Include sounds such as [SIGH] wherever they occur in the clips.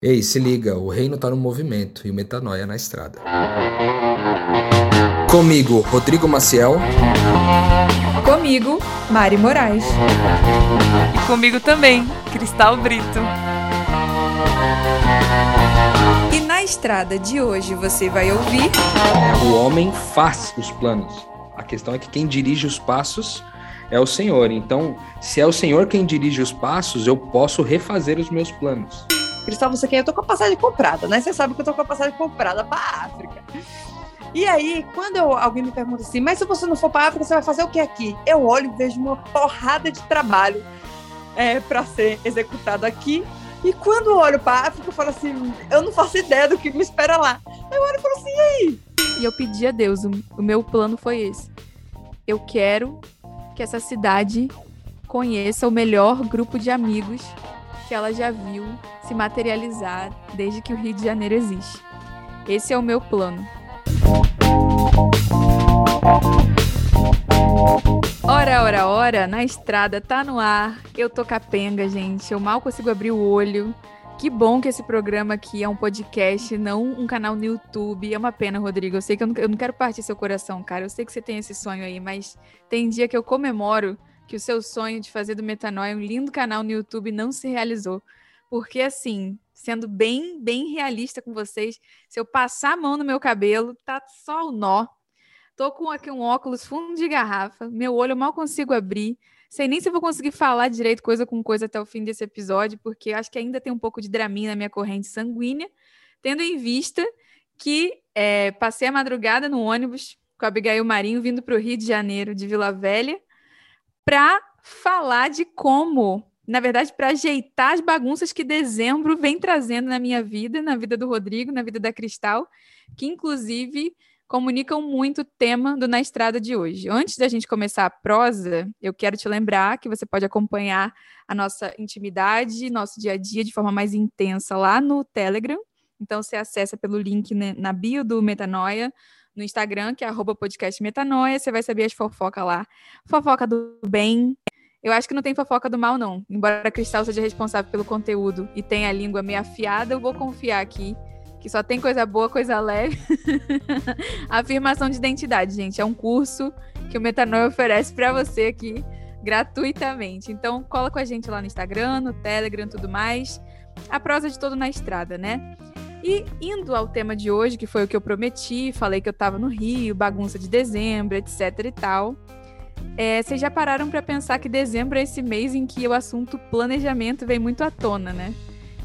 Ei, se liga, o reino tá no movimento e o metanoia na estrada. Comigo, Rodrigo Maciel. Comigo, Mari Moraes. E comigo também, Cristal Brito. E na estrada de hoje você vai ouvir. O homem faz os planos. A questão é que quem dirige os passos é o Senhor. Então, se é o Senhor quem dirige os passos, eu posso refazer os meus planos. Cristal, você quer? Eu tô com a passagem comprada, né? Você sabe que eu tô com a passagem comprada para África. E aí, quando eu, alguém me pergunta assim, mas se você não for para África, você vai fazer o que aqui? Eu olho e vejo uma porrada de trabalho é, para ser executado aqui. E quando eu olho para África, eu falo assim, eu não faço ideia do que me espera lá. Eu olho e falo assim, e aí? E eu pedi a Deus, o, o meu plano foi esse. Eu quero que essa cidade conheça o melhor grupo de amigos que ela já viu se materializar desde que o Rio de Janeiro existe. Esse é o meu plano. Ora, ora, ora, na estrada, tá no ar. Eu tô capenga, gente. Eu mal consigo abrir o olho. Que bom que esse programa aqui é um podcast, não um canal no YouTube. É uma pena, Rodrigo. Eu sei que eu não, eu não quero partir seu coração, cara. Eu sei que você tem esse sonho aí, mas tem dia que eu comemoro que o seu sonho de fazer do Metanoia um lindo canal no YouTube não se realizou. Porque, assim, sendo bem, bem realista com vocês, se eu passar a mão no meu cabelo, tá só o nó. Tô com aqui um óculos fundo de garrafa, meu olho eu mal consigo abrir. Sei nem se vou conseguir falar direito coisa com coisa até o fim desse episódio, porque acho que ainda tem um pouco de draminha na minha corrente sanguínea, tendo em vista que é, passei a madrugada no ônibus com a Abigail Marinho vindo para o Rio de Janeiro, de Vila Velha, para falar de como, na verdade, para ajeitar as bagunças que dezembro vem trazendo na minha vida, na vida do Rodrigo, na vida da Cristal, que inclusive comunicam muito o tema do Na Estrada de hoje. Antes da gente começar a prosa, eu quero te lembrar que você pode acompanhar a nossa intimidade, nosso dia a dia de forma mais intensa lá no Telegram. Então, você acessa pelo link na bio do Metanoia, no Instagram, que é arroba podcast Metanoia, você vai saber as fofocas lá. Fofoca do bem. Eu acho que não tem fofoca do mal, não. Embora a Cristal seja responsável pelo conteúdo e tenha a língua meio afiada, eu vou confiar aqui que só tem coisa boa, coisa leve. [LAUGHS] Afirmação de identidade, gente. É um curso que o Metanoia oferece para você aqui gratuitamente. Então, cola com a gente lá no Instagram, no Telegram, tudo mais. A prosa de todo na estrada, né? E indo ao tema de hoje, que foi o que eu prometi, falei que eu estava no Rio, bagunça de dezembro, etc e tal. É, vocês já pararam para pensar que dezembro é esse mês em que o assunto planejamento vem muito à tona, né?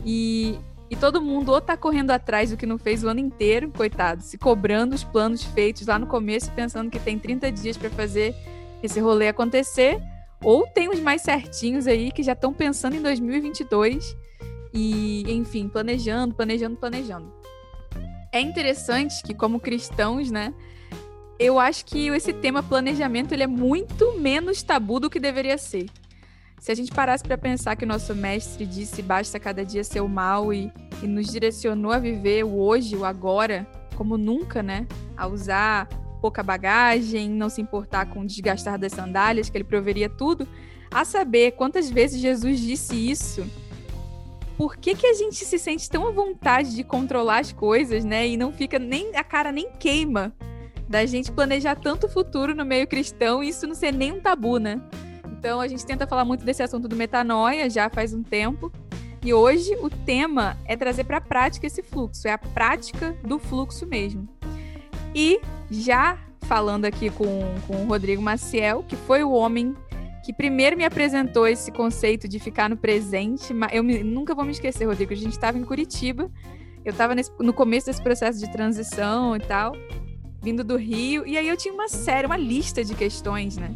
E, e todo mundo ou tá correndo atrás do que não fez o ano inteiro, coitado, se cobrando os planos feitos lá no começo, pensando que tem 30 dias para fazer esse rolê acontecer, ou tem os mais certinhos aí que já estão pensando em 2022 e, enfim, planejando, planejando, planejando. É interessante que, como cristãos, né, eu acho que esse tema planejamento ele é muito menos tabu do que deveria ser. Se a gente parasse para pensar que o nosso mestre disse basta cada dia ser o mal e, e nos direcionou a viver o hoje, o agora, como nunca, né? A usar pouca bagagem, não se importar com o desgastar das sandálias, que ele proveria tudo. A saber quantas vezes Jesus disse isso por que, que a gente se sente tão à vontade de controlar as coisas, né? E não fica nem. a cara nem queima da gente planejar tanto futuro no meio cristão e isso não ser nem um tabu, né? Então a gente tenta falar muito desse assunto do metanoia já faz um tempo. E hoje o tema é trazer para a prática esse fluxo, é a prática do fluxo mesmo. E já falando aqui com, com o Rodrigo Maciel, que foi o homem que primeiro me apresentou esse conceito de ficar no presente. Eu me, nunca vou me esquecer, Rodrigo. A gente estava em Curitiba, eu estava no começo desse processo de transição e tal, vindo do Rio, e aí eu tinha uma série, uma lista de questões, né?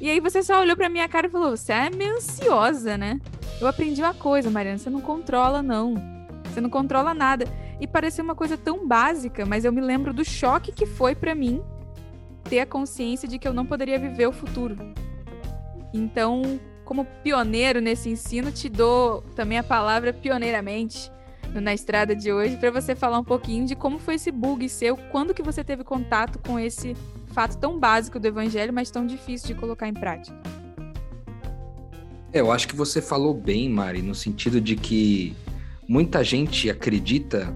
E aí você só olhou pra minha cara e falou: Você é meio ansiosa, né? Eu aprendi uma coisa, Mariana, você não controla, não. Você não controla nada. E pareceu uma coisa tão básica, mas eu me lembro do choque que foi para mim ter a consciência de que eu não poderia viver o futuro. Então, como pioneiro nesse ensino, te dou também a palavra pioneiramente na estrada de hoje para você falar um pouquinho de como foi esse bug seu, quando que você teve contato com esse fato tão básico do evangelho, mas tão difícil de colocar em prática. É, eu acho que você falou bem, Mari, no sentido de que muita gente acredita,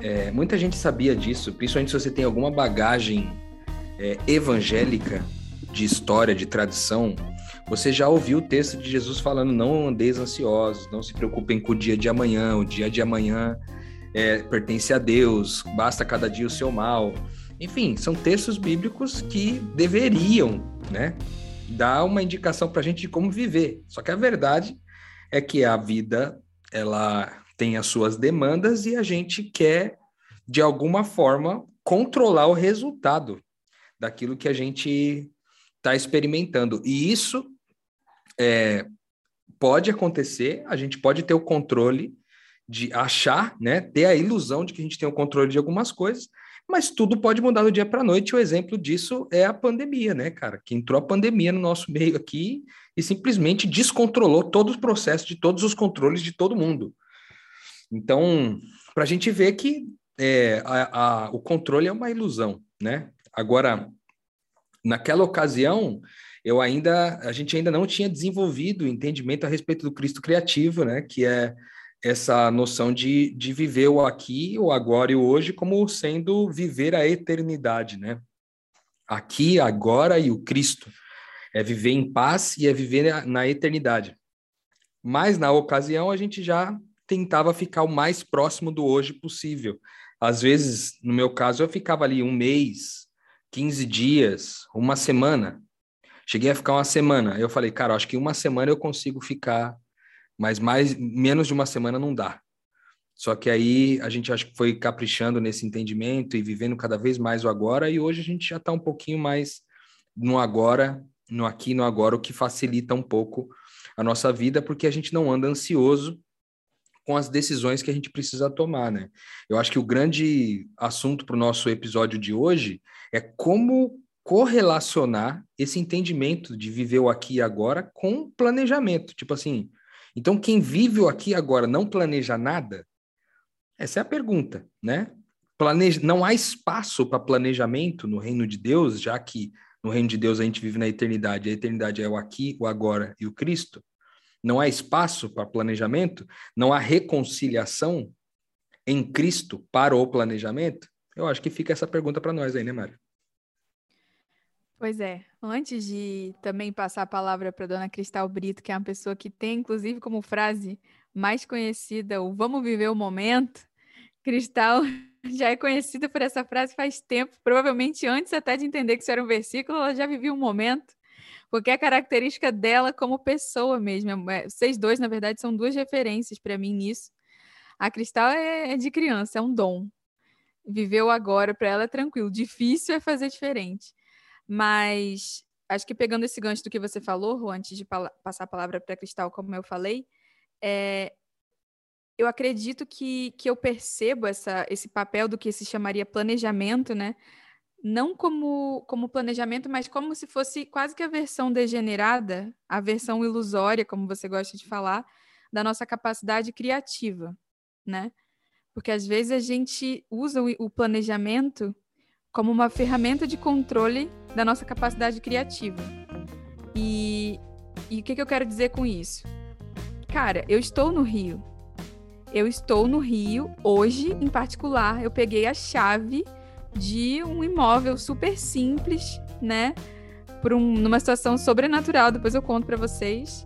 é, muita gente sabia disso, principalmente se você tem alguma bagagem é, evangélica de história, de tradição, você já ouviu o texto de Jesus falando: não andeis ansiosos, não se preocupem com o dia de amanhã, o dia de amanhã é, pertence a Deus, basta cada dia o seu mal. Enfim, são textos bíblicos que deveriam, né, dar uma indicação para a gente de como viver. Só que a verdade é que a vida ela tem as suas demandas e a gente quer de alguma forma controlar o resultado daquilo que a gente está experimentando. E isso é, pode acontecer, a gente pode ter o controle de achar, né, ter a ilusão de que a gente tem o controle de algumas coisas, mas tudo pode mudar do dia para a noite. O exemplo disso é a pandemia, né, cara? Que entrou a pandemia no nosso meio aqui e simplesmente descontrolou todos os processos de todos os controles de todo mundo. Então, para a gente ver que é, a, a, o controle é uma ilusão, né? Agora, naquela ocasião, eu ainda, a gente ainda não tinha desenvolvido o entendimento a respeito do Cristo criativo, né? Que é essa noção de, de viver o aqui, o agora e o hoje como sendo viver a eternidade, né? Aqui, agora e o Cristo. É viver em paz e é viver na eternidade. Mas na ocasião a gente já tentava ficar o mais próximo do hoje possível. Às vezes, no meu caso, eu ficava ali um mês, 15 dias, uma semana. Cheguei a ficar uma semana. Eu falei, cara, acho que uma semana eu consigo ficar mas mais menos de uma semana não dá. Só que aí a gente acho que foi caprichando nesse entendimento e vivendo cada vez mais o agora, e hoje a gente já está um pouquinho mais no agora, no aqui, no agora, o que facilita um pouco a nossa vida, porque a gente não anda ansioso com as decisões que a gente precisa tomar, né? Eu acho que o grande assunto para o nosso episódio de hoje é como correlacionar esse entendimento de viver o aqui e agora com planejamento. Tipo assim, então, quem vive o aqui agora não planeja nada? Essa é a pergunta, né? Planeja... Não há espaço para planejamento no reino de Deus, já que no reino de Deus a gente vive na eternidade, a eternidade é o aqui, o agora e o Cristo. Não há espaço para planejamento, não há reconciliação em Cristo para o planejamento? Eu acho que fica essa pergunta para nós aí, né, Mário? Pois é. Antes de também passar a palavra para dona Cristal Brito, que é uma pessoa que tem, inclusive, como frase mais conhecida o Vamos Viver o Momento, Cristal [LAUGHS] já é conhecida por essa frase faz tempo, provavelmente antes até de entender que isso era um versículo, ela já vivia um momento, porque é a característica dela como pessoa mesmo. É, vocês dois, na verdade, são duas referências para mim nisso. A Cristal é, é de criança, é um dom. Viveu agora, para ela é tranquilo. Difícil é fazer diferente. Mas acho que pegando esse gancho do que você falou, Ru, antes de passar a palavra para Cristal, como eu falei, é, eu acredito que, que eu percebo essa, esse papel do que se chamaria planejamento, né? Não como, como planejamento, mas como se fosse quase que a versão degenerada, a versão ilusória, como você gosta de falar, da nossa capacidade criativa, né? Porque às vezes a gente usa o, planejamento como uma ferramenta de controle da nossa capacidade criativa. E, e o que, que eu quero dizer com isso? Cara, eu estou no Rio. Eu estou no Rio hoje, em particular, eu peguei a chave de um imóvel super simples, né? Por um, numa situação sobrenatural, depois eu conto para vocês.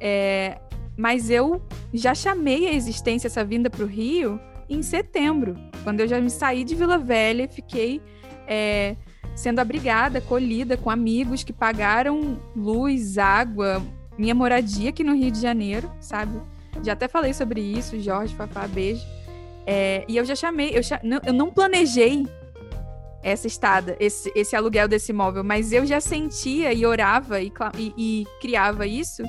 É, mas eu já chamei a existência essa vinda para o Rio em setembro, quando eu já me saí de Vila Velha, fiquei é, sendo abrigada, acolhida com amigos que pagaram luz, água, minha moradia aqui no Rio de Janeiro, sabe? Já até falei sobre isso, Jorge, Fafá, beijo. É, e eu já chamei, eu, eu não planejei essa estada, esse, esse aluguel desse imóvel, mas eu já sentia e orava e, e, e criava isso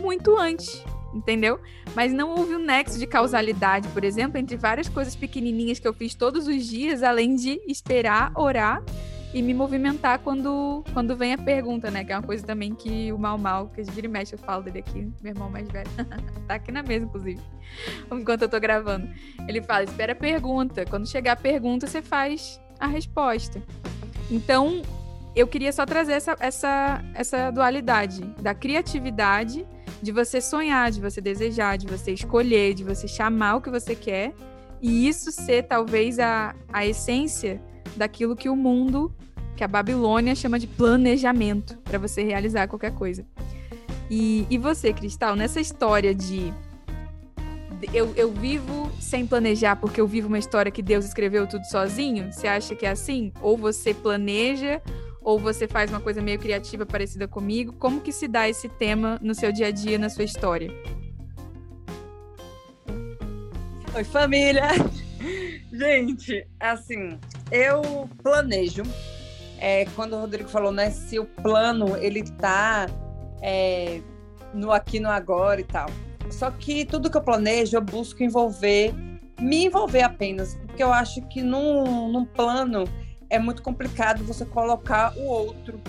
muito antes entendeu? Mas não houve um nexo de causalidade, por exemplo, entre várias coisas pequenininhas que eu fiz todos os dias, além de esperar, orar e me movimentar quando, quando vem a pergunta, né? Que é uma coisa também que o Mal Mal, que vira e mexe, eu falo dele aqui, meu irmão mais velho. [LAUGHS] tá aqui na mesa, inclusive, enquanto eu tô gravando. Ele fala: espera a pergunta. Quando chegar a pergunta, você faz a resposta. Então, eu queria só trazer essa, essa, essa dualidade da criatividade de você sonhar, de você desejar, de você escolher, de você chamar o que você quer e isso ser talvez a, a essência daquilo que o mundo, que a Babilônia chama de planejamento para você realizar qualquer coisa. E, e você, Cristal, nessa história de eu, eu vivo sem planejar porque eu vivo uma história que Deus escreveu tudo sozinho? Você acha que é assim? Ou você planeja, ou você faz uma coisa meio criativa parecida comigo? Como que se dá esse tema no seu dia a dia, na sua história? Oi, família! Gente, assim, eu planejo. É, quando o Rodrigo falou, né, se o plano ele tá é, no aqui no agora e tal. Só que tudo que eu planejo, eu busco envolver, me envolver apenas, porque eu acho que num, num plano é muito complicado você colocar o outro,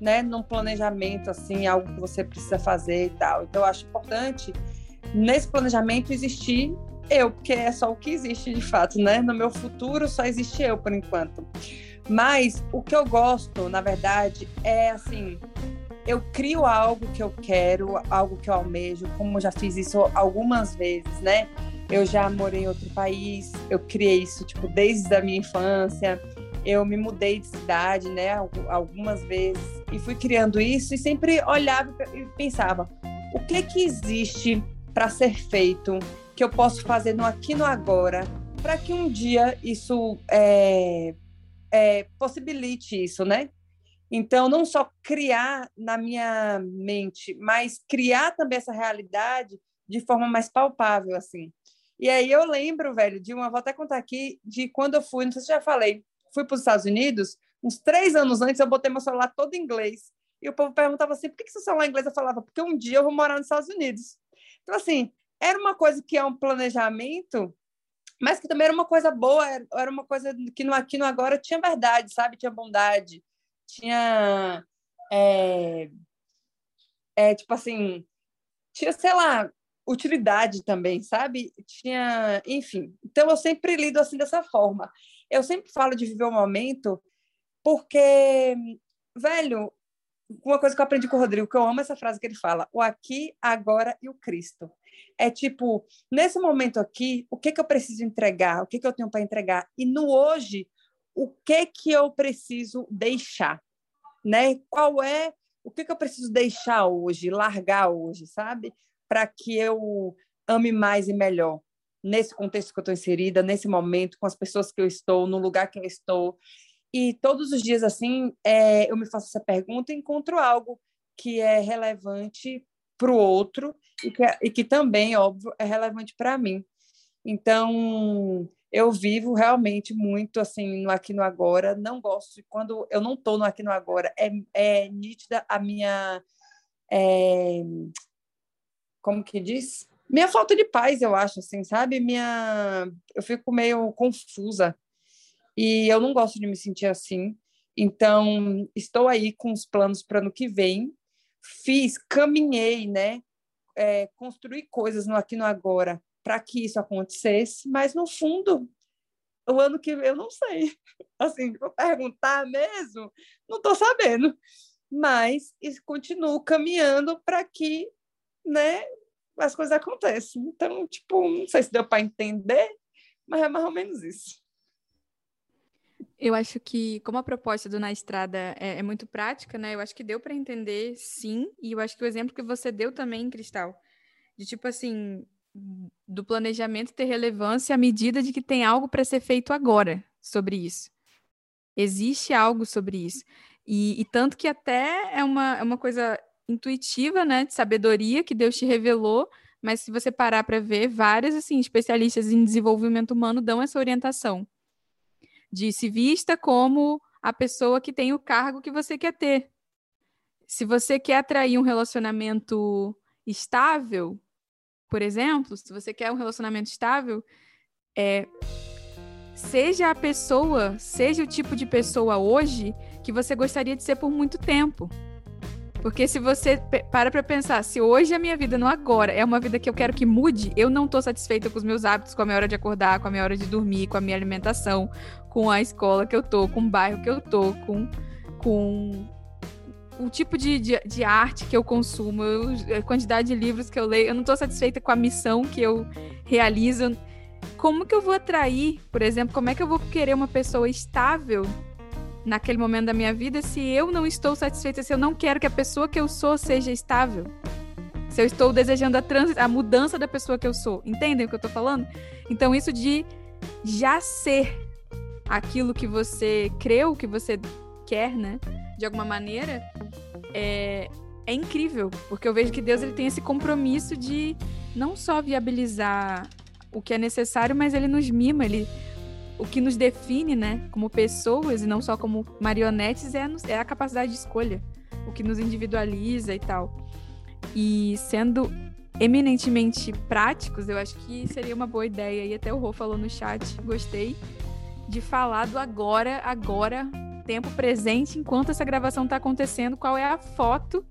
né, num planejamento assim, algo que você precisa fazer e tal. Então eu acho importante nesse planejamento existir eu, porque é só o que existe de fato, né? No meu futuro só existe eu por enquanto. Mas o que eu gosto, na verdade, é assim, eu crio algo que eu quero, algo que eu almejo, como já fiz isso algumas vezes, né? Eu já morei em outro país, eu criei isso tipo desde a minha infância. Eu me mudei de cidade, né, algumas vezes e fui criando isso e sempre olhava e pensava: o que que existe para ser feito que eu posso fazer no aqui no agora para que um dia isso é, é, possibilite isso, né? Então, não só criar na minha mente, mas criar também essa realidade de forma mais palpável, assim. E aí eu lembro, velho, de uma, vou até contar aqui, de quando eu fui, não sei se já falei, fui para os Estados Unidos, uns três anos antes eu botei meu celular todo em inglês. E o povo perguntava assim, por que, que seu celular é inglês? Eu falava, porque um dia eu vou morar nos Estados Unidos. Então, assim, era uma coisa que é um planejamento, mas que também era uma coisa boa, era uma coisa que no aqui no agora tinha verdade, sabe? Tinha bondade, tinha é, é, tipo assim, tinha, sei lá, utilidade também, sabe? Tinha, enfim. Então eu sempre lido assim dessa forma. Eu sempre falo de viver o momento porque, velho, uma coisa que eu aprendi com o Rodrigo, que eu amo essa frase que ele fala: o aqui, agora e o Cristo. É tipo, nesse momento aqui, o que que eu preciso entregar? O que que eu tenho para entregar? E no hoje, o que que eu preciso deixar? Né? Qual é o que que eu preciso deixar hoje, largar hoje, sabe? Para que eu ame mais e melhor nesse contexto que eu estou inserida, nesse momento, com as pessoas que eu estou, no lugar que eu estou. E todos os dias, assim, é, eu me faço essa pergunta e encontro algo que é relevante para o outro e que, e que também, óbvio, é relevante para mim. Então, eu vivo realmente muito assim no aqui no agora. Não gosto quando eu não estou no aqui no agora. É, é nítida a minha é, como que diz? Minha falta de paz, eu acho, assim, sabe? Minha, eu fico meio confusa e eu não gosto de me sentir assim. Então, estou aí com os planos para ano que vem. Fiz, caminhei, né? É, construí coisas no aqui no agora para que isso acontecesse, mas no fundo, o ano que vem eu não sei. [LAUGHS] Assim, vou perguntar mesmo, não estou sabendo. Mas continuo caminhando para que, né, as coisas aconteçam. Então, tipo, não sei se deu para entender, mas é mais ou menos isso. Eu acho que, como a proposta do Na Estrada é, é muito prática, né? Eu acho que deu para entender, sim. E eu acho que o exemplo que você deu também, Cristal, de tipo assim, do planejamento ter relevância à medida de que tem algo para ser feito agora sobre isso. Existe algo sobre isso. E, e, tanto que até é uma, é uma coisa intuitiva, né? De sabedoria que Deus te revelou. Mas se você parar para ver, vários assim, especialistas em desenvolvimento humano dão essa orientação de se vista como a pessoa que tem o cargo que você quer ter. Se você quer atrair um relacionamento estável, por exemplo, se você quer um relacionamento estável, é, seja a pessoa, seja o tipo de pessoa hoje que você gostaria de ser por muito tempo. Porque se você para pra pensar, se hoje a minha vida, não agora, é uma vida que eu quero que mude, eu não tô satisfeita com os meus hábitos, com a minha hora de acordar, com a minha hora de dormir, com a minha alimentação, com a escola que eu tô, com o bairro que eu tô, com, com o tipo de, de, de, arte que eu consumo, eu, a quantidade de livros que eu leio, eu não estou satisfeita com a missão que eu realizo. Como que eu vou atrair, por exemplo, como é que eu vou querer uma pessoa estável naquele momento da minha vida se eu não estou satisfeita, se eu não quero que a pessoa que eu sou seja estável? Se eu estou desejando a, trans, a mudança da pessoa que eu sou. Entendem o que eu estou falando? Então, isso de já ser aquilo que você creu, que você quer, né? De alguma maneira, é, é incrível, porque eu vejo que Deus ele tem esse compromisso de não só viabilizar o que é necessário, mas ele nos mima, ele o que nos define, né, como pessoas e não só como marionetes é, é a capacidade de escolha, o que nos individualiza e tal. E sendo eminentemente práticos, eu acho que seria uma boa ideia. E até o Rô falou no chat, gostei de falar do agora, agora, tempo presente, enquanto essa gravação está acontecendo, qual é a foto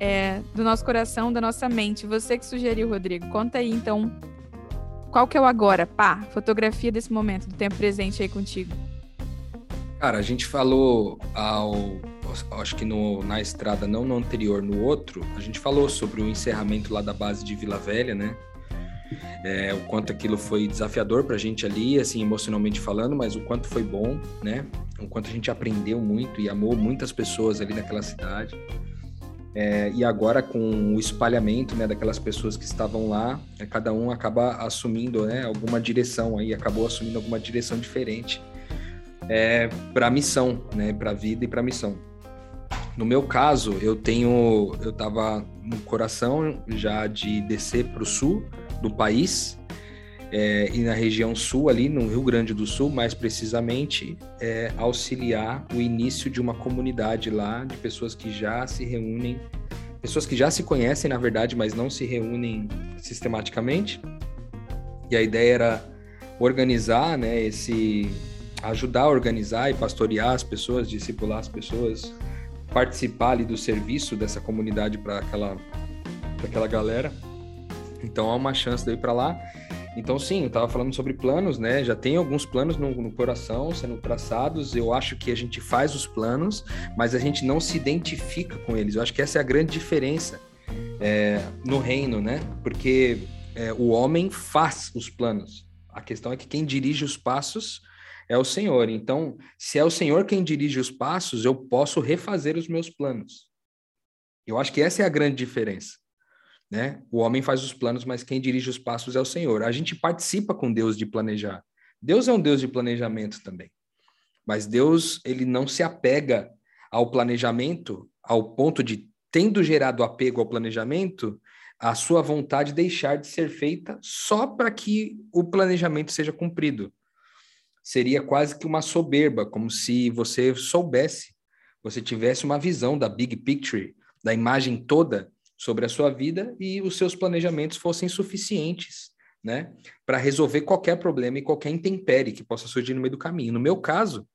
é, do nosso coração, da nossa mente. Você que sugeriu, Rodrigo. Conta aí, então, qual que é o agora? Pá, fotografia desse momento, do tempo presente aí contigo. Cara, a gente falou ao, acho que no, na estrada, não no anterior, no outro, a gente falou sobre o encerramento lá da base de Vila Velha, né? É, o quanto aquilo foi desafiador para a gente ali, assim, emocionalmente falando, mas o quanto foi bom, né? O quanto a gente aprendeu muito e amou muitas pessoas ali naquela cidade. É, e agora com o espalhamento né, daquelas pessoas que estavam lá, é, cada um acaba assumindo né, alguma direção aí, acabou assumindo alguma direção diferente é, para a missão, né, para a vida e para a missão. No meu caso, eu tenho, eu estava no coração já de descer para o sul do país é, e na região sul, ali no Rio Grande do Sul, mais precisamente, é, auxiliar o início de uma comunidade lá de pessoas que já se reúnem, pessoas que já se conhecem, na verdade, mas não se reúnem sistematicamente. E a ideia era organizar, né, esse ajudar a organizar e pastorear as pessoas, discipular as pessoas, participar ali do serviço dessa comunidade para aquela, aquela galera. Então há uma chance de ir para lá. Então, sim, eu estava falando sobre planos, né? Já tem alguns planos no, no, coração sendo traçados. Eu acho que a gente faz os planos, mas a gente não se identifica com eles. Eu acho que essa é a grande diferença é, no reino, né? Porque é, o homem faz os planos. A questão é que quem dirige os passos é o Senhor. Então, se é o Senhor quem dirige os passos, eu posso refazer os meus planos. Eu acho que essa é a grande diferença. Né? O homem faz os planos, mas quem dirige os passos é o Senhor. A gente participa com Deus de planejar. Deus é um Deus de planejamento também. Mas Deus, ele não se apega ao planejamento ao ponto de, tendo gerado apego ao planejamento, a sua vontade deixar de ser feita só para que o planejamento seja cumprido seria quase que uma soberba, como se você soubesse, você tivesse uma visão da big picture, da imagem toda sobre a sua vida e os seus planejamentos fossem suficientes, né, para resolver qualquer problema e qualquer intempérie que possa surgir no meio do caminho. No meu caso,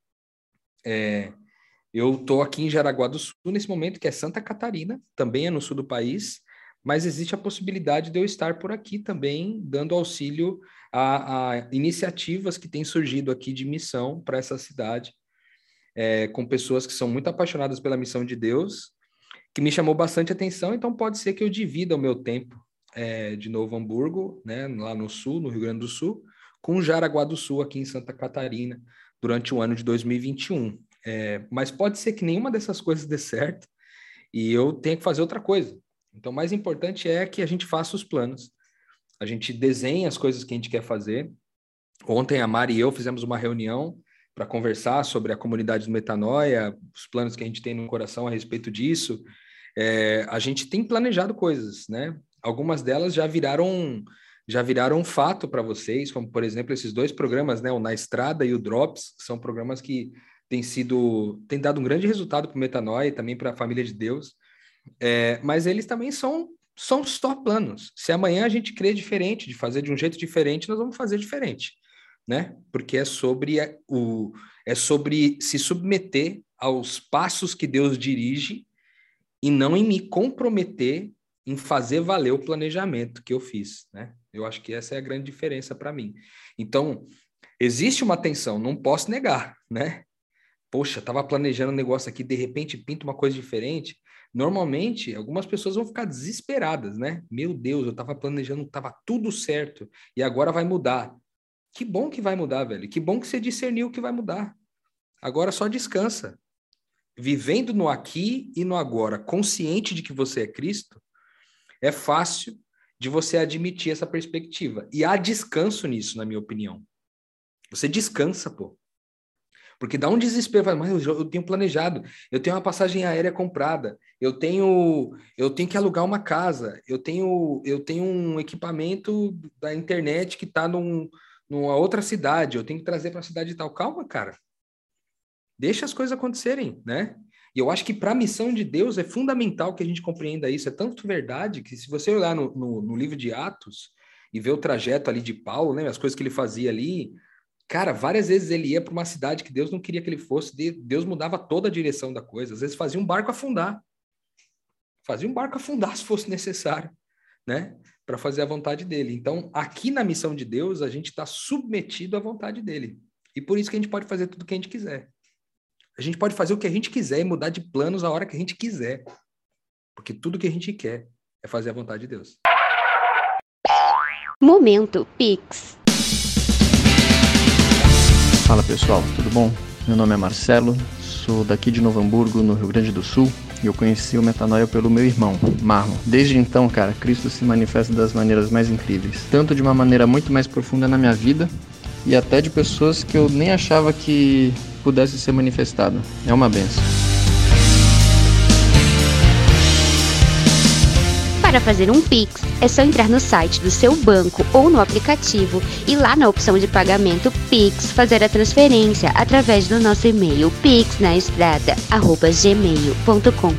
é, eu estou aqui em Jaraguá do Sul nesse momento, que é Santa Catarina, também é no sul do país, mas existe a possibilidade de eu estar por aqui também, dando auxílio a, a iniciativas que têm surgido aqui de missão para essa cidade, é, com pessoas que são muito apaixonadas pela missão de Deus, que me chamou bastante atenção, então pode ser que eu divida o meu tempo é, de Novo Hamburgo, né, lá no sul, no Rio Grande do Sul, com Jaraguá do Sul, aqui em Santa Catarina, durante o ano de 2021. É, mas pode ser que nenhuma dessas coisas dê certo e eu tenha que fazer outra coisa. Então, o mais importante é que a gente faça os planos a gente desenha as coisas que a gente quer fazer. Ontem a Mari e eu fizemos uma reunião para conversar sobre a comunidade do Metanoia, os planos que a gente tem no coração a respeito disso. É, a gente tem planejado coisas, né? Algumas delas já viraram já viraram fato para vocês, como por exemplo esses dois programas, né, o Na Estrada e o Drops, são programas que têm sido têm dado um grande resultado para o Metanoia e também para a família de Deus. É, mas eles também são são só planos. Se amanhã a gente crê diferente, de fazer de um jeito diferente, nós vamos fazer diferente, né? Porque é sobre o é sobre se submeter aos passos que Deus dirige e não em me comprometer em fazer valer o planejamento que eu fiz, né? Eu acho que essa é a grande diferença para mim. Então, existe uma tensão, não posso negar, né? poxa, tava planejando um negócio aqui, de repente pinta uma coisa diferente. Normalmente, algumas pessoas vão ficar desesperadas, né? Meu Deus, eu tava planejando, tava tudo certo e agora vai mudar. Que bom que vai mudar, velho. Que bom que você discerniu que vai mudar. Agora só descansa. Vivendo no aqui e no agora, consciente de que você é Cristo, é fácil de você admitir essa perspectiva. E há descanso nisso, na minha opinião. Você descansa, pô. Porque dá um desespero, mas eu, tenho planejado, eu tenho uma passagem aérea comprada, eu tenho eu tenho que alugar uma casa, eu tenho eu tenho um equipamento da internet que está num, numa outra cidade, eu tenho que trazer para a cidade tal. Calma, cara. Deixa as coisas acontecerem, né? E eu acho que para a missão de Deus é fundamental que a gente compreenda isso. É tanto verdade que se você olhar no, no, no livro de Atos e ver o trajeto ali de Paulo, né, as coisas que ele fazia ali, Cara, várias vezes ele ia para uma cidade que Deus não queria que ele fosse, Deus mudava toda a direção da coisa. Às vezes fazia um barco afundar. Fazia um barco afundar [LAUGHS] se fosse necessário, né? Para fazer a vontade dele. Então, aqui na missão de Deus, a gente está submetido à vontade dele. E por isso que a gente pode fazer tudo o que a gente quiser. A gente pode fazer o que a gente quiser e mudar de planos a hora que a gente quiser. Porque tudo que a gente quer é fazer a vontade de Deus. Momento Pix. Fala pessoal, tudo bom? Meu nome é Marcelo, sou daqui de Novo Hamburgo, no Rio Grande do Sul, eu conheci o Metanoia pelo meu irmão, Marlon. Desde então, cara, Cristo se manifesta das maneiras mais incríveis, tanto de uma maneira muito mais profunda na minha vida, e até de pessoas que eu nem achava que pudesse ser manifestado. É uma benção. Para fazer um Pix, é só entrar no site do seu banco ou no aplicativo e lá na opção de pagamento Pix fazer a transferência através do nosso e-mail pixnaestrada@gmail.com.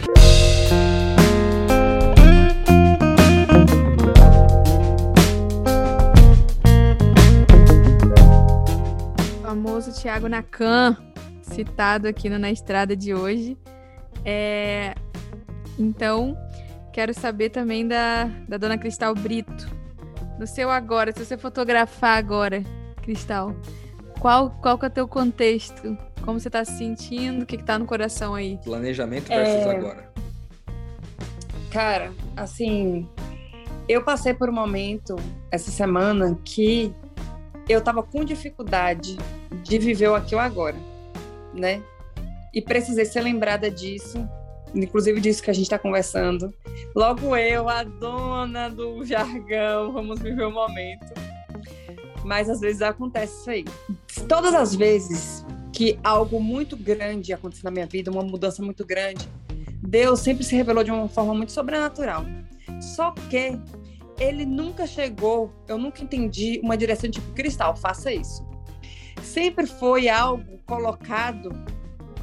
famoso Thiago Nakan, citado aqui no Na Estrada de hoje. É... Então, Quero saber também da, da dona Cristal Brito. No seu agora, se você fotografar agora, Cristal, qual, qual que é o teu contexto? Como você está se sentindo? O que, está no coração aí? Planejamento versus é... agora. Cara, assim, eu passei por um momento essa semana que eu tava com dificuldade de viver o aqui ou agora, né? E precisei ser lembrada disso inclusive disso que a gente está conversando. Logo eu, a dona do jargão, vamos viver o momento. Mas às vezes acontece isso aí. Todas as vezes que algo muito grande aconteceu na minha vida, uma mudança muito grande, Deus sempre se revelou de uma forma muito sobrenatural. Só que ele nunca chegou, eu nunca entendi uma direção tipo cristal, faça isso. Sempre foi algo colocado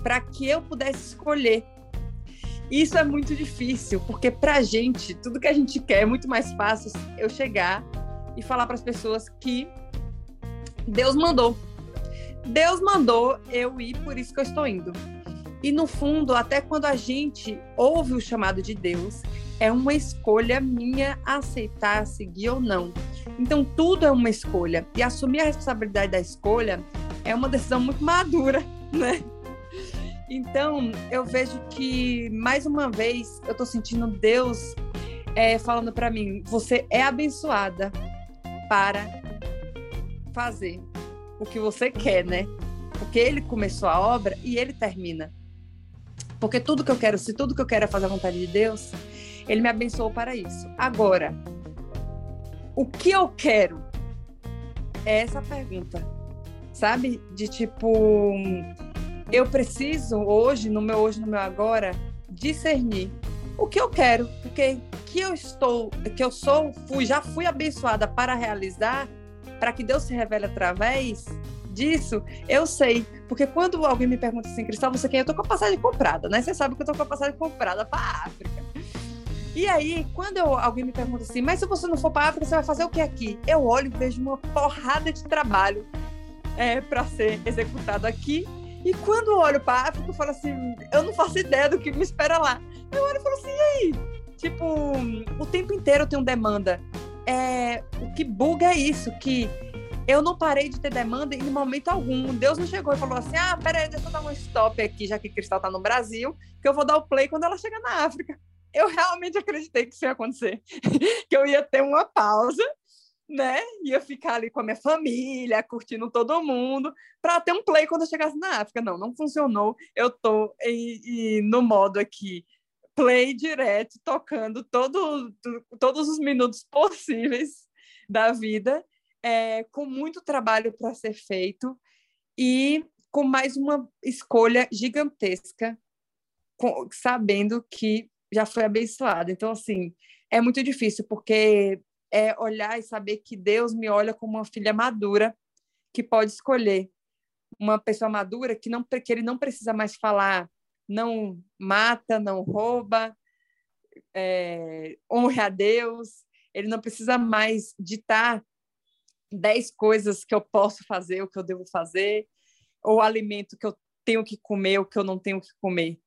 para que eu pudesse escolher isso é muito difícil, porque pra gente, tudo que a gente quer é muito mais fácil eu chegar e falar para as pessoas que Deus mandou. Deus mandou eu ir, por isso que eu estou indo. E no fundo, até quando a gente ouve o chamado de Deus, é uma escolha minha aceitar, seguir ou não. Então tudo é uma escolha. E assumir a responsabilidade da escolha é uma decisão muito madura, né? Então, eu vejo que, mais uma vez, eu estou sentindo Deus é, falando para mim: você é abençoada para fazer o que você quer, né? Porque ele começou a obra e ele termina. Porque tudo que eu quero, se tudo que eu quero é fazer a vontade de Deus, ele me abençoou para isso. Agora, o que eu quero? É essa pergunta, sabe? De tipo, eu preciso hoje, no meu hoje, no meu agora, discernir o que eu quero, porque que eu estou, que eu sou, fui, já fui abençoada para realizar, para que Deus se revele através disso, eu sei. Porque quando alguém me pergunta assim, Cristal, você quer? Eu tô com a passagem comprada, né? Você sabe que eu tô com a passagem comprada para África. E aí, quando eu, alguém me pergunta assim, mas se você não for para África, você vai fazer o que aqui? Eu olho e vejo uma porrada de trabalho é, para ser executado aqui e quando eu olho para África, eu falo assim, eu não faço ideia do que me espera lá. Eu olho e falo assim, e aí? Tipo, o tempo inteiro eu tenho demanda. É, o que buga é isso, que eu não parei de ter demanda em momento algum. Deus não chegou e falou assim: ah, peraí, deixa eu dar um stop aqui, já que Cristal tá no Brasil, que eu vou dar o play quando ela chegar na África. Eu realmente acreditei que isso ia acontecer, [LAUGHS] que eu ia ter uma pausa, né? Ia ficar ali com a minha família, curtindo todo mundo, para ter um play quando eu chegasse na África. Não, não funcionou. Eu tô em, em, no modo aqui play direto, tocando todo, todos os minutos [LAUGHS] possíveis da vida é, com muito trabalho para ser feito e com mais uma escolha gigantesca, com, sabendo que já foi abençoada. Então, assim, é muito difícil, porque é olhar e saber que Deus me olha como uma filha madura que pode escolher. Uma pessoa madura que, não, que ele não precisa mais falar, não mata, não rouba, é, honre a Deus, ele não precisa mais ditar dez coisas que eu posso fazer, o que eu devo fazer, ou alimento que eu tenho que comer, o que eu não tenho que comer.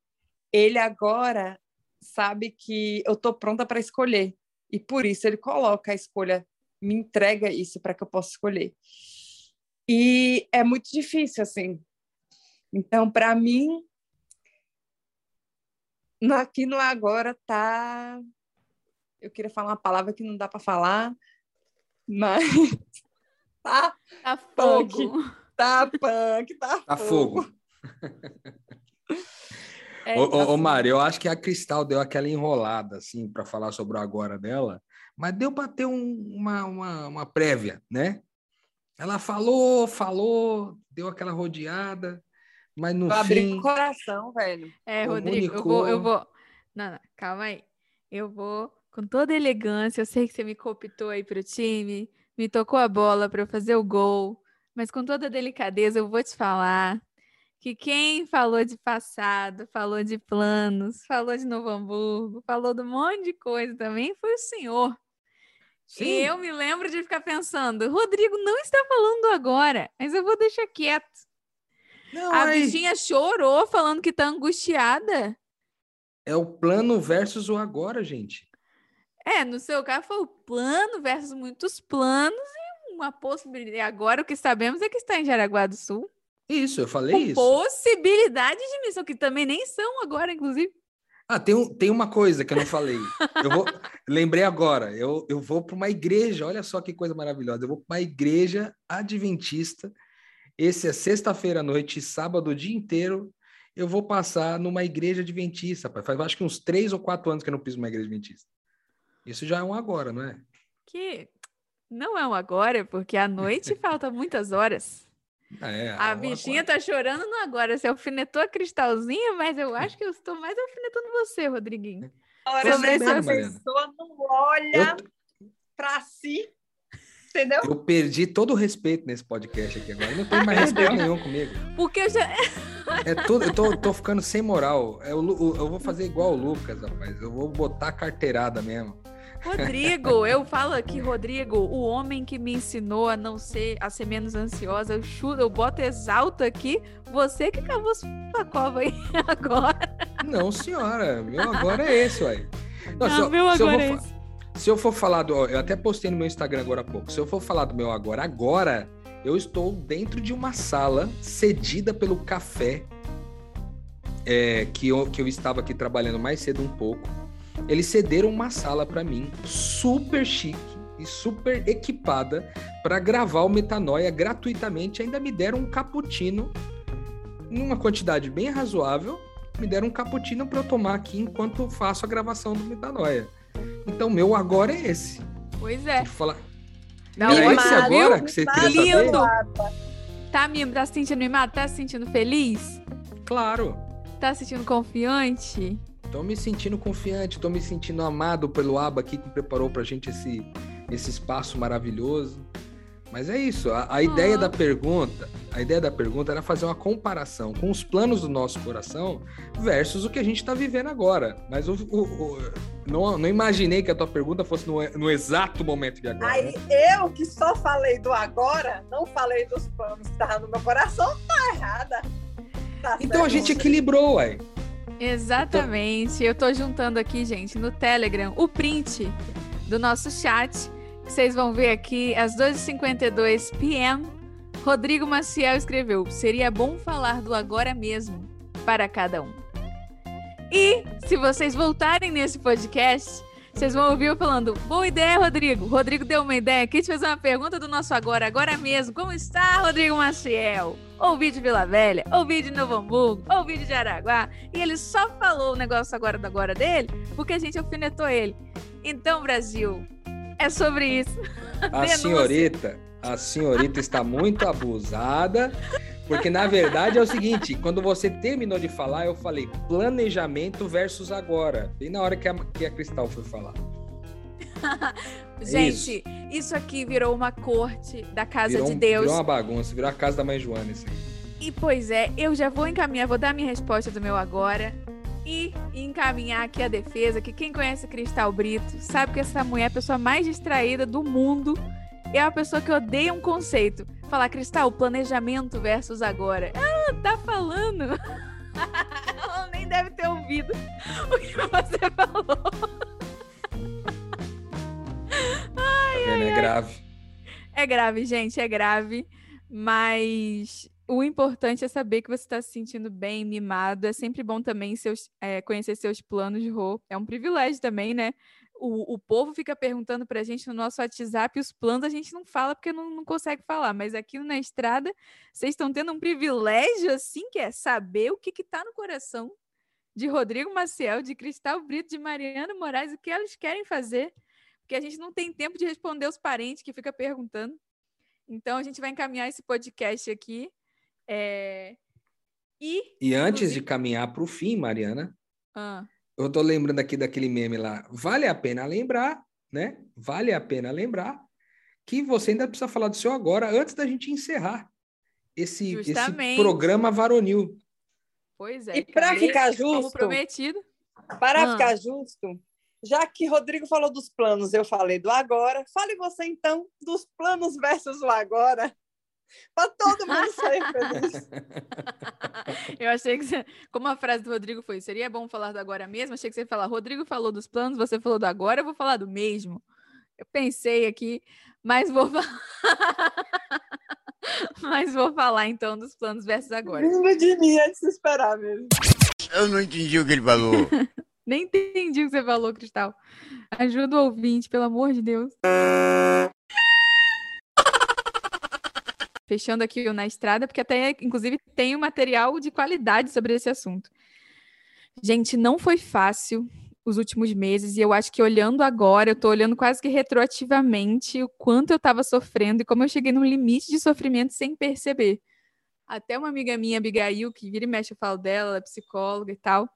Ele agora sabe que eu estou pronta para escolher e por isso ele coloca a escolha, me entrega isso para que eu possa escolher. E é muito difícil assim. Então, para mim, aqui no agora tá eu queria falar uma palavra que não dá para falar, mas [LAUGHS] tá, tá fogo. Punk, tá punk, tá, tá fogo. fogo. [LAUGHS] É, ô, ô, ô Mário, eu acho que a Cristal deu aquela enrolada, assim, para falar sobre o agora dela, mas deu para ter um, uma, uma, uma prévia, né? Ela falou, falou, deu aquela rodeada, mas no eu fim... o coração, velho. É, Rodrigo, eu vou, eu vou... Não, não, calma aí. Eu vou com toda elegância, eu sei que você me cooptou aí pro time, me tocou a bola para eu fazer o gol, mas com toda delicadeza eu vou te falar que quem falou de passado, falou de planos, falou de Novo Hamburgo, falou de um monte de coisa também foi o senhor. Sim. E eu me lembro de ficar pensando, Rodrigo não está falando agora, mas eu vou deixar quieto. Não, a aí... bichinha chorou falando que tá angustiada. É o plano versus o agora, gente. É, no seu caso foi o plano versus muitos planos e uma possibilidade. Agora o que sabemos é que está em Jaraguá do Sul. Isso, eu falei Com isso. Possibilidade de missão, que também nem são agora, inclusive. Ah, tem, um, tem uma coisa que eu não falei. Eu vou, [LAUGHS] lembrei agora. Eu, eu vou para uma igreja. Olha só que coisa maravilhosa. Eu vou para uma igreja adventista. Esse é sexta-feira à noite, sábado o dia inteiro. Eu vou passar numa igreja adventista. Faz acho que uns três ou quatro anos que eu não piso numa igreja adventista. Isso já é um agora, não é? Que não é um agora, porque à noite falta muitas horas. É, a bichinha agora. tá chorando no agora. Você alfinetou a cristalzinha, mas eu acho que eu estou mais alfinetando você, Rodriguinho. Olha, Sobre essa pessoa não olha eu... para si, entendeu? Eu perdi todo o respeito nesse podcast aqui agora. não tem mais respeito nenhum comigo. Porque eu já. É tudo, eu tô, tô ficando sem moral. Eu, eu vou fazer igual o Lucas, rapaz. Eu vou botar carteirada mesmo. Rodrigo, eu falo aqui, Rodrigo, o homem que me ensinou a não ser, a ser menos ansiosa, eu chuto, eu boto exalto aqui, você que cavou sua cova aí [LAUGHS] agora. Não, senhora, meu agora é esse, uai. Não, não se, meu se agora é esse. Se eu for falar do, eu até postei no meu Instagram agora há pouco, se eu for falar do meu agora, agora eu estou dentro de uma sala cedida pelo café é, que, eu, que eu estava aqui trabalhando mais cedo um pouco eles cederam uma sala para mim, super chique e super equipada, para gravar o Metanoia gratuitamente. Ainda me deram um cappuccino, numa quantidade bem razoável. Me deram um cappuccino para eu tomar aqui enquanto faço a gravação do Metanoia. Então, meu agora é esse. Pois é. Falar. Não, Era esse agora que você queria lindo. Tá, Mimo, tá se sentindo mimado? Tá se sentindo feliz? Claro. Tá se sentindo confiante? Tô me sentindo confiante, tô me sentindo amado pelo Aba aqui que preparou pra gente esse, esse espaço maravilhoso. Mas é isso, a, a ideia da pergunta, a ideia da pergunta era fazer uma comparação com os planos do nosso coração versus o que a gente está vivendo agora. Mas o, o, o, não, não imaginei que a tua pergunta fosse no, no exato momento de agora. Aí né? eu que só falei do agora, não falei dos planos que estavam no meu coração, tá errada. Tá então a gente equilibrou, ué. Exatamente. Eu tô juntando aqui, gente, no Telegram, o print do nosso chat. vocês vão ver aqui, às 2h52 p.m., Rodrigo Maciel escreveu: Seria bom falar do agora mesmo para cada um. E se vocês voltarem nesse podcast, vocês vão ouvir eu falando: Boa ideia, Rodrigo. Rodrigo deu uma ideia aqui de fazer uma pergunta do nosso agora, agora mesmo. Como está, Rodrigo Maciel? Ouvi de Vila Velha, ouvi de Novo Hamburgo, ouvi de Jaraguá. E ele só falou o negócio agora do agora dele porque a gente alfinetou ele. Então, Brasil, é sobre isso. A [LAUGHS] senhorita, a senhorita está muito abusada, porque na verdade é o seguinte, quando você terminou de falar, eu falei planejamento versus agora, bem na hora que a, que a Cristal foi falar. [LAUGHS] Gente, isso. isso. aqui virou uma corte da casa virou de Deus. Virou uma bagunça, virou a casa da mãe Joana isso E pois é, eu já vou encaminhar, vou dar minha resposta do meu agora e encaminhar aqui a defesa, que quem conhece Cristal Brito sabe que essa mulher é a pessoa mais distraída do mundo. É uma pessoa que odeia um conceito. Falar, Cristal, planejamento versus agora. Ela tá falando. [LAUGHS] Ela nem deve ter ouvido o que você falou. [LAUGHS] Ai, tá ai, é grave. É grave, gente, é grave. Mas o importante é saber que você está se sentindo bem, mimado. É sempre bom também seus, é, conhecer seus planos, Rô. É um privilégio também, né? O, o povo fica perguntando para a gente no nosso WhatsApp os planos a gente não fala porque não, não consegue falar. Mas aqui na estrada, vocês estão tendo um privilégio, assim, que é saber o que está no coração de Rodrigo Maciel, de Cristal Brito, de Mariana Moraes, o que elas querem fazer. Porque a gente não tem tempo de responder os parentes que fica perguntando. Então a gente vai encaminhar esse podcast aqui é... E, e antes de caminhar para o fim, Mariana, ah. Eu tô lembrando aqui daquele meme lá. Vale a pena lembrar, né? Vale a pena lembrar que você ainda precisa falar do seu agora antes da gente encerrar esse, esse programa varonil. Pois é. E para ficar justo, prometido. Para ah. ficar justo, já que Rodrigo falou dos planos, eu falei do agora. Fale você então dos planos versus o agora para todo mundo sair feliz. [LAUGHS] Eu achei que, você, como a frase do Rodrigo foi, seria bom falar do agora mesmo, achei que você ia falar, Rodrigo falou dos planos, você falou do agora, eu vou falar do mesmo. Eu pensei aqui, mas vou falar... [LAUGHS] mas vou falar então dos planos versus agora. Vindo de mim antes de esperar mesmo. Eu não entendi o que ele falou. [LAUGHS] Nem entendi o que você falou, Cristal. Ajuda o ouvinte, pelo amor de Deus. Fechando aqui o na estrada, porque até, inclusive, tem um material de qualidade sobre esse assunto. Gente, não foi fácil os últimos meses, e eu acho que olhando agora, eu tô olhando quase que retroativamente o quanto eu estava sofrendo e como eu cheguei num limite de sofrimento sem perceber. Até uma amiga minha, Abigail, que vira e mexe, eu falo dela, ela é psicóloga e tal,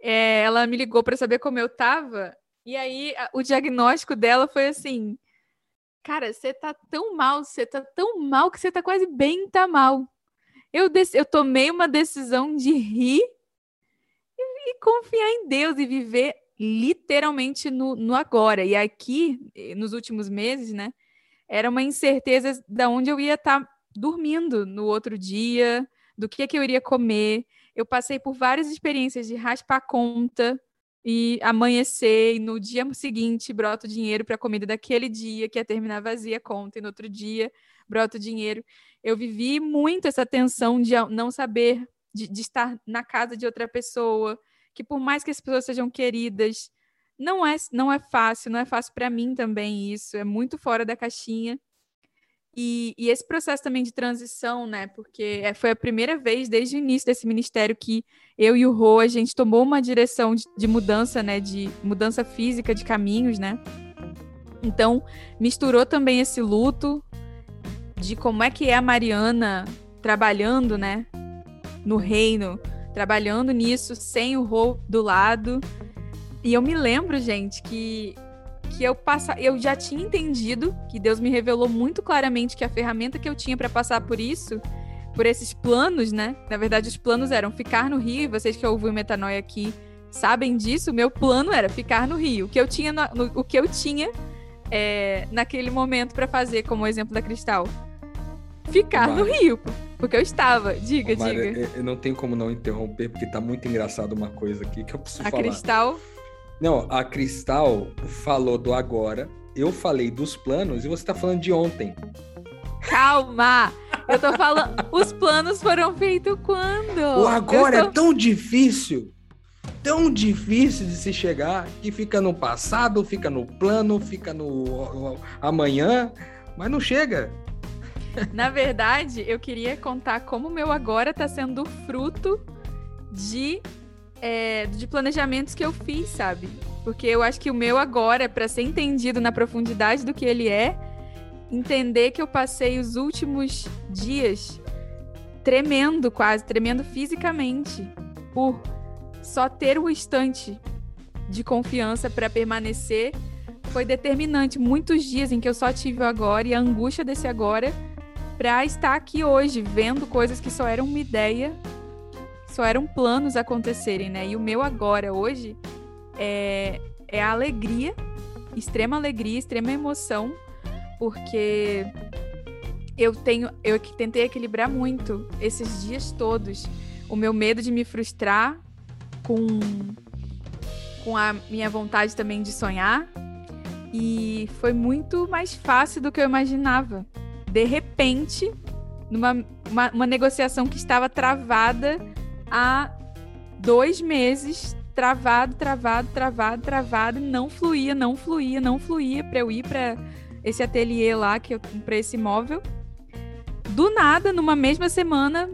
é, ela me ligou para saber como eu tava, e aí a, o diagnóstico dela foi assim: Cara, você tá tão mal, você tá tão mal que você tá quase bem, tá mal. Eu, eu tomei uma decisão de rir e, e confiar em Deus e viver literalmente no, no agora. E aqui, nos últimos meses, né, era uma incerteza de onde eu ia estar tá dormindo no outro dia, do que, que eu iria comer. Eu passei por várias experiências de raspar conta, e amanhecer e no dia seguinte brota o dinheiro para a comida daquele dia, que ia terminar vazia a conta, e no outro dia brota o dinheiro. Eu vivi muito essa tensão de não saber, de, de estar na casa de outra pessoa, que por mais que as pessoas sejam queridas, não é, não é fácil, não é fácil para mim também isso, é muito fora da caixinha. E, e, esse processo também de transição, né? Porque é, foi a primeira vez desde o início desse ministério que eu e o Rô, a gente tomou uma direção de, de mudança, né? De mudança física de caminhos, né? Então, misturou também esse luto de como é que é a Mariana trabalhando, né? No reino, trabalhando nisso, sem o Rô do lado. E eu me lembro, gente, que que eu passa, eu já tinha entendido que Deus me revelou muito claramente que a ferramenta que eu tinha para passar por isso, por esses planos, né? Na verdade, os planos eram ficar no Rio, e vocês que ouvem o Metanoia aqui sabem disso, meu plano era ficar no Rio. O que eu tinha, no, no, o que eu tinha é, naquele momento para fazer, como exemplo da Cristal, ficar no Rio, porque eu estava. Diga, diga. Eu não tenho como não interromper, porque tá muito engraçado uma coisa aqui que eu preciso a falar. A Cristal não, a Cristal falou do agora eu falei dos planos e você tá falando de ontem. Calma! Eu tô falando. Os planos foram feitos quando? O agora Eu tô- é tão difícil, tão difícil de se chegar, que fica no passado, fica no plano, fica no amanhã, mas não chega. Na verdade, eu queria contar como o meu agora tá sendo fruto de, é, de planejamentos que eu fiz, sabe? Porque eu acho que o meu agora, para ser entendido na profundidade do que ele é, entender que eu passei os últimos dias tremendo quase, tremendo fisicamente, por só ter o instante de confiança para permanecer, foi determinante. Muitos dias em que eu só tive o agora e a angústia desse agora para estar aqui hoje, vendo coisas que só eram uma ideia, só eram planos acontecerem, né? E o meu agora, hoje, é, é a alegria, extrema alegria, extrema emoção, porque eu tenho, eu tentei equilibrar muito esses dias todos, o meu medo de me frustrar com com a minha vontade também de sonhar, e foi muito mais fácil do que eu imaginava. De repente, numa uma, uma negociação que estava travada há dois meses, travado, travado, travado, travado, não fluía, não fluía, não fluía para eu ir para esse ateliê lá que eu para esse imóvel. Do nada, numa mesma semana,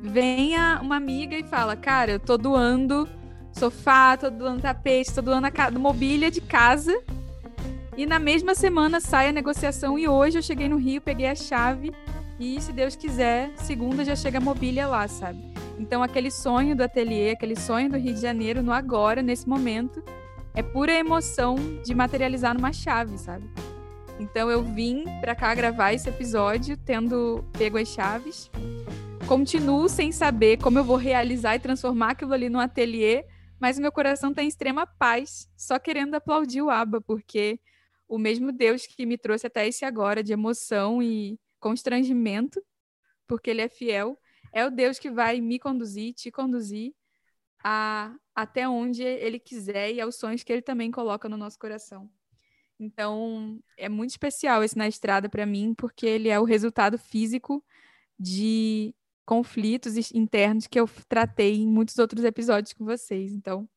vem uma amiga e fala: "Cara, eu tô doando sofá, tô doando tapete, tô doando a mobília de casa e na mesma semana sai a negociação e hoje eu cheguei no Rio, peguei a chave e, se Deus quiser, segunda já chega a mobília lá, sabe? Então aquele sonho do ateliê, aquele sonho do Rio de Janeiro no agora, nesse momento, é pura emoção de materializar numa chave, sabe? Então eu vim pra cá gravar esse episódio tendo pego as chaves. Continuo sem saber como eu vou realizar e transformar aquilo ali num ateliê, mas o meu coração tá em extrema paz, só querendo aplaudir o Aba, porque o mesmo Deus que me trouxe até esse agora de emoção e constrangimento, porque ele é fiel, é o Deus que vai me conduzir, te conduzir a, até onde ele quiser e aos sonhos que ele também coloca no nosso coração. Então, é muito especial esse na estrada para mim, porque ele é o resultado físico de conflitos internos que eu tratei em muitos outros episódios com vocês. Então,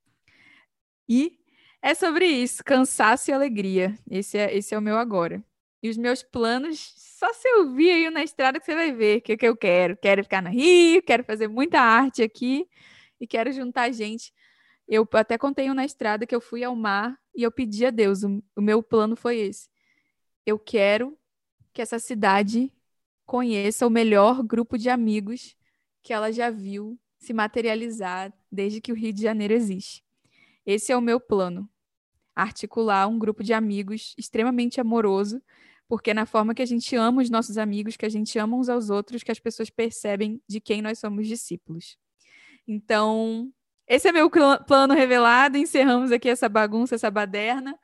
e é sobre isso, cansaço e alegria. Esse é, esse é o meu agora. E os meus planos, só se eu vir aí na estrada que você vai ver o que, que eu quero. Quero ficar no Rio, quero fazer muita arte aqui e quero juntar gente. Eu até contei um na estrada que eu fui ao mar e eu pedi a Deus. O, o meu plano foi esse. Eu quero que essa cidade conheça o melhor grupo de amigos que ela já viu se materializar desde que o Rio de Janeiro existe. Esse é o meu plano articular um grupo de amigos extremamente amoroso, porque na forma que a gente ama os nossos amigos, que a gente ama uns aos outros, que as pessoas percebem de quem nós somos discípulos. Então, esse é meu plano revelado. Encerramos aqui essa bagunça, essa baderna,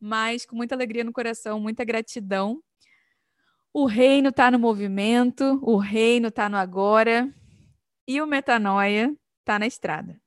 mas com muita alegria no coração, muita gratidão. O reino está no movimento, o reino está no agora e o metanoia está na estrada.